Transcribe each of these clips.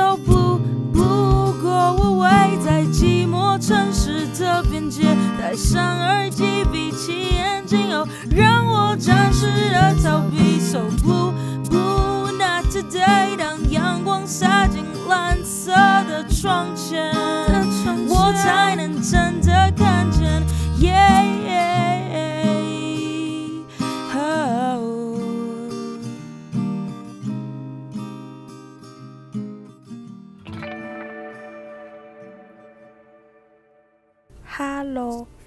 blue。不过我围在寂寞城市的边界，戴上耳机，闭起眼睛，哦，让我暂时的逃避。So blue blue not today。当阳光洒进蓝色的窗前，我才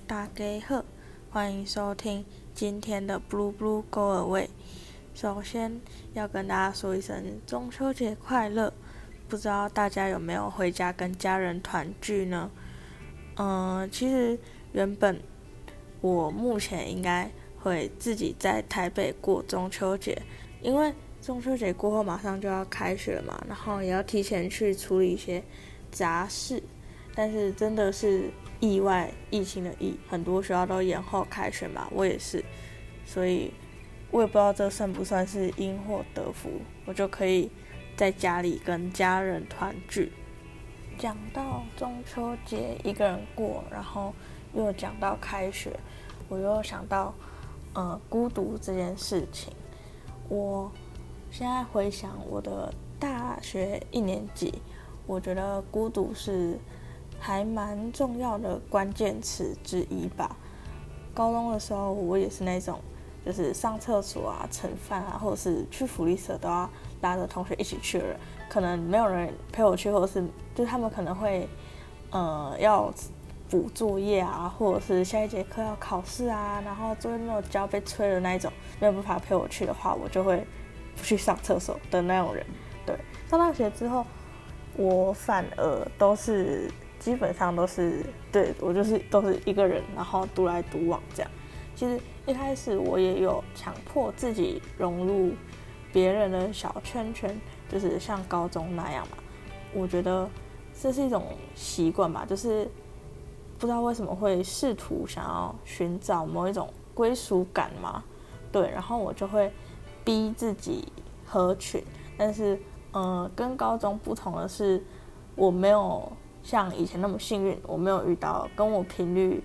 大家好，欢迎收听今天的 Blue Blue Go Away。首先要跟大家说一声中秋节快乐，不知道大家有没有回家跟家人团聚呢？嗯，其实原本我目前应该会自己在台北过中秋节，因为中秋节过后马上就要开学嘛，然后也要提前去处理一些杂事，但是真的是。意外疫情的疫，很多学校都延后开学嘛，我也是，所以我也不知道这算不算是因祸得福，我就可以在家里跟家人团聚。讲到中秋节一个人过，然后又讲到开学，我又想到呃孤独这件事情。我现在回想我的大学一年级，我觉得孤独是。还蛮重要的关键词之一吧。高中的时候，我也是那种，就是上厕所啊、盛饭啊，或者是去福利社都要拉着同学一起去的人。可能没有人陪我去，或者是就他们可能会，呃，要补作业啊，或者是下一节课要考试啊，然后作业没有交被催的那一种，没有办法陪我去的话，我就会不去上厕所的那种人。对，上大学之后，我反而都是。基本上都是对我就是都是一个人，然后独来独往这样。其实一开始我也有强迫自己融入别人的小圈圈，就是像高中那样嘛。我觉得这是一种习惯吧，就是不知道为什么会试图想要寻找某一种归属感嘛。对，然后我就会逼自己合群，但是呃，跟高中不同的是，我没有。像以前那么幸运，我没有遇到跟我频率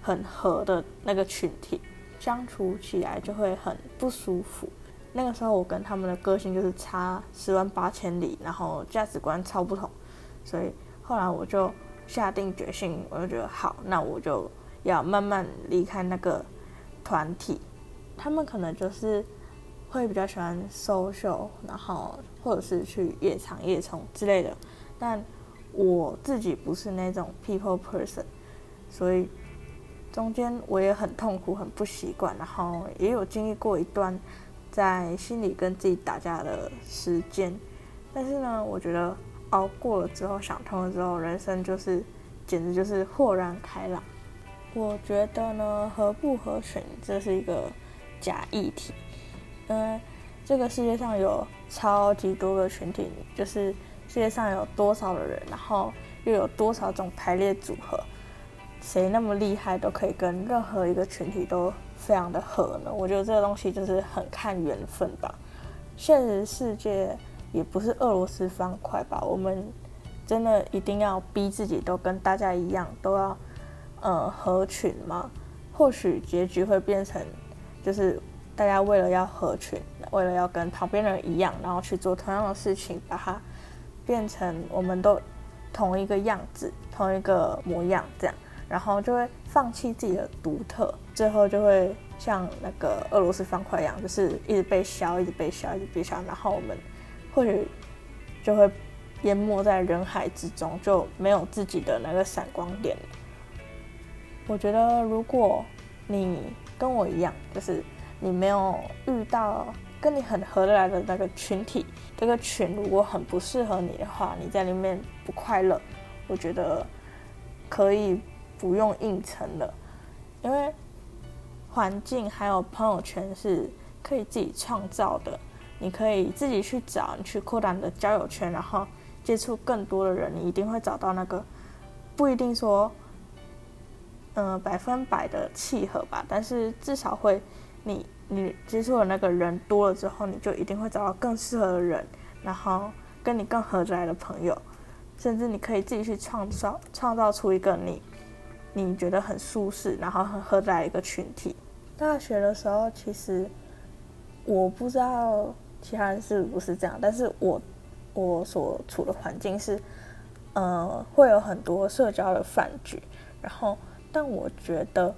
很合的那个群体，相处起来就会很不舒服。那个时候我跟他们的个性就是差十万八千里，然后价值观超不同，所以后来我就下定决心，我就觉得好，那我就要慢慢离开那个团体。他们可能就是会比较喜欢 social，然后或者是去夜场夜冲之类的，但。我自己不是那种 people person，所以中间我也很痛苦、很不习惯，然后也有经历过一段在心里跟自己打架的时间。但是呢，我觉得熬过了之后，想通了之后，人生就是简直就是豁然开朗。我觉得呢，合不合群这是一个假议题，因为这个世界上有超级多个群体，就是。世界上有多少的人，然后又有多少种排列组合？谁那么厉害，都可以跟任何一个群体都非常的合呢？我觉得这个东西就是很看缘分吧。现实世界也不是俄罗斯方块吧？我们真的一定要逼自己都跟大家一样，都要呃合群吗？或许结局会变成，就是大家为了要合群，为了要跟旁边人一样，然后去做同样的事情，把它。变成我们都同一个样子，同一个模样这样，然后就会放弃自己的独特，最后就会像那个俄罗斯方块一样，就是一直被削，一直被削，一直被削，然后我们或许就会淹没在人海之中，就没有自己的那个闪光点。我觉得如果你跟我一样，就是你没有遇到。跟你很合得来的那个群体，这个群如果很不适合你的话，你在里面不快乐，我觉得可以不用硬撑的，因为环境还有朋友圈是可以自己创造的，你可以自己去找，你去扩大你的交友圈，然后接触更多的人，你一定会找到那个不一定说，嗯百分百的契合吧，但是至少会你。你接触的那个人多了之后，你就一定会找到更适合的人，然后跟你更合得来的朋友，甚至你可以自己去创造创造出一个你你觉得很舒适，然后很合得来一个群体。大学的时候，其实我不知道其他人是不是这样，但是我我所处的环境是，呃，会有很多社交的饭局，然后但我觉得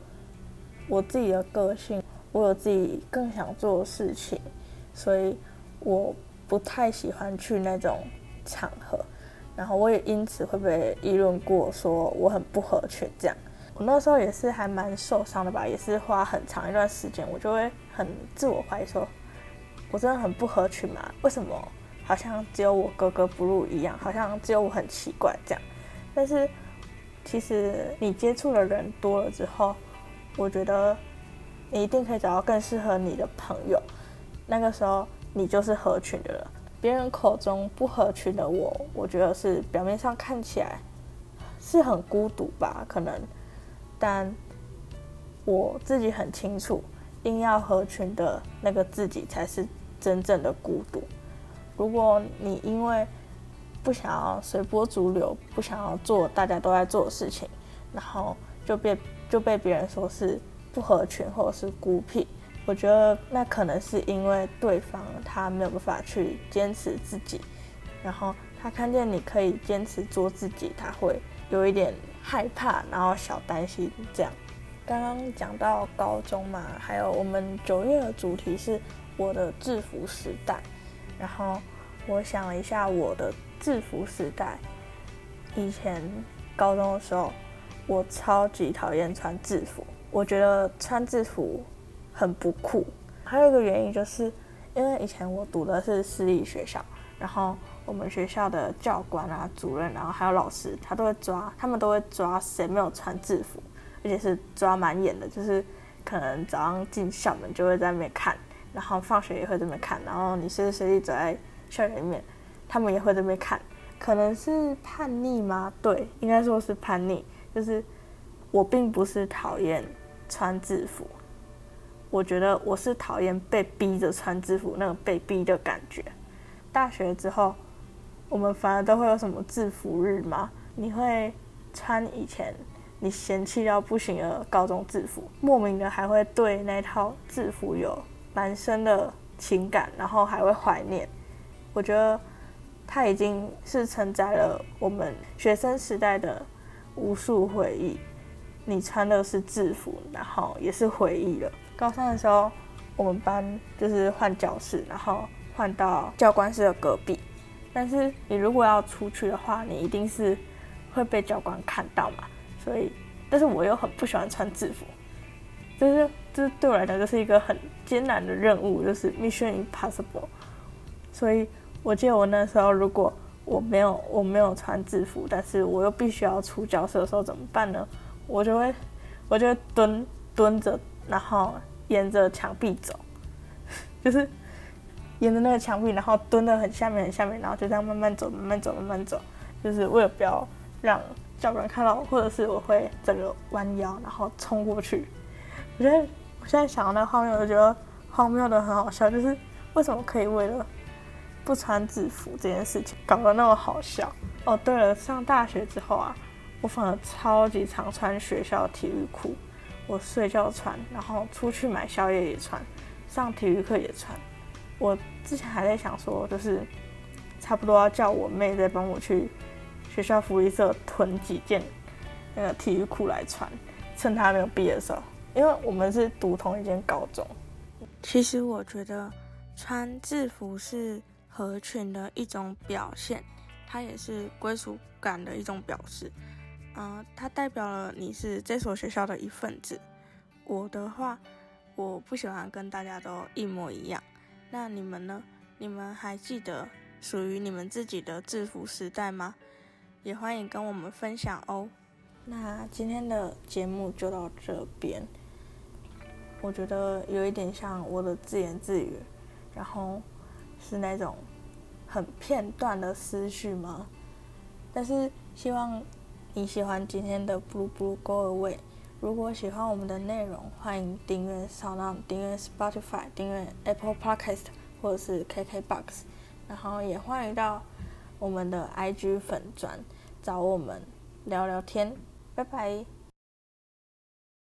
我自己的个性。我有自己更想做的事情，所以我不太喜欢去那种场合，然后我也因此会被议论过，说我很不合群这样。我那时候也是还蛮受伤的吧，也是花很长一段时间，我就会很自我怀疑，说我真的很不合群吗？为什么好像只有我格格不入一样，好像只有我很奇怪这样？但是其实你接触的人多了之后，我觉得。你一定可以找到更适合你的朋友，那个时候你就是合群的了。别人口中不合群的我，我觉得是表面上看起来是很孤独吧，可能，但我自己很清楚，硬要合群的那个自己才是真正的孤独。如果你因为不想要随波逐流，不想要做大家都在做的事情，然后就被就被别人说是。不合群或者是孤僻，我觉得那可能是因为对方他没有办法去坚持自己，然后他看见你可以坚持做自己，他会有一点害怕，然后小担心这样。刚刚讲到高中嘛，还有我们九月的主题是我的制服时代，然后我想了一下我的制服时代，以前高中的时候，我超级讨厌穿制服。我觉得穿制服很不酷，还有一个原因就是，因为以前我读的是私立学校，然后我们学校的教官啊、主任，然后还有老师，他都会抓，他们都会抓谁没有穿制服，而且是抓蛮严的，就是可能早上进校门就会在那边看，然后放学也会在那边看，然后你随时随地走在校园里面，他们也会在那边看，可能是叛逆吗？对，应该说是叛逆，就是我并不是讨厌。穿制服，我觉得我是讨厌被逼着穿制服那种被逼的感觉。大学之后，我们反而都会有什么制服日吗？你会穿以前你嫌弃到不行的高中制服，莫名的还会对那套制服有蛮深的情感，然后还会怀念。我觉得它已经是承载了我们学生时代的无数回忆。你穿的是制服，然后也是回忆了。高三的时候，我们班就是换教室，然后换到教官室的隔壁。但是你如果要出去的话，你一定是会被教官看到嘛。所以，但是我又很不喜欢穿制服，就是就是对我来讲就是一个很艰难的任务，就是 mission impossible。所以我记得我那时候，如果我没有我没有穿制服，但是我又必须要出教室的时候怎么办呢？我就会，我就会蹲蹲着，然后沿着墙壁走，就是沿着那个墙壁，然后蹲的很下面很下面，然后就这样慢慢走，慢慢走，慢慢走，就是为了不要让教官看到我，或者是我会整个弯腰，然后冲过去。我觉得我现在想到那个画面，我觉得荒谬的很好笑，就是为什么可以为了不穿制服这件事情搞得那么好笑？哦，对了，上大学之后啊。我反而超级常穿学校体育裤，我睡觉穿，然后出去买宵夜也穿，上体育课也穿。我之前还在想说，就是差不多要叫我妹再帮我去学校福利社囤几件那个体育裤来穿，趁她没有毕业的时候，因为我们是读同一间高中。其实我觉得穿制服是合群的一种表现，它也是归属感的一种表示。嗯，它代表了你是这所学校的一份子。我的话，我不喜欢跟大家都一模一样。那你们呢？你们还记得属于你们自己的制服时代吗？也欢迎跟我们分享哦。那今天的节目就到这边。我觉得有一点像我的自言自语，然后是那种很片段的思绪吗？但是希望。你喜欢今天的 Blue Blue Go Away？如果喜欢我们的内容，欢迎订阅 Sound，订阅 Spotify，订阅 Apple Podcast 或者是 KK Box，然后也欢迎到我们的 IG 粉转找我们聊聊天。拜拜。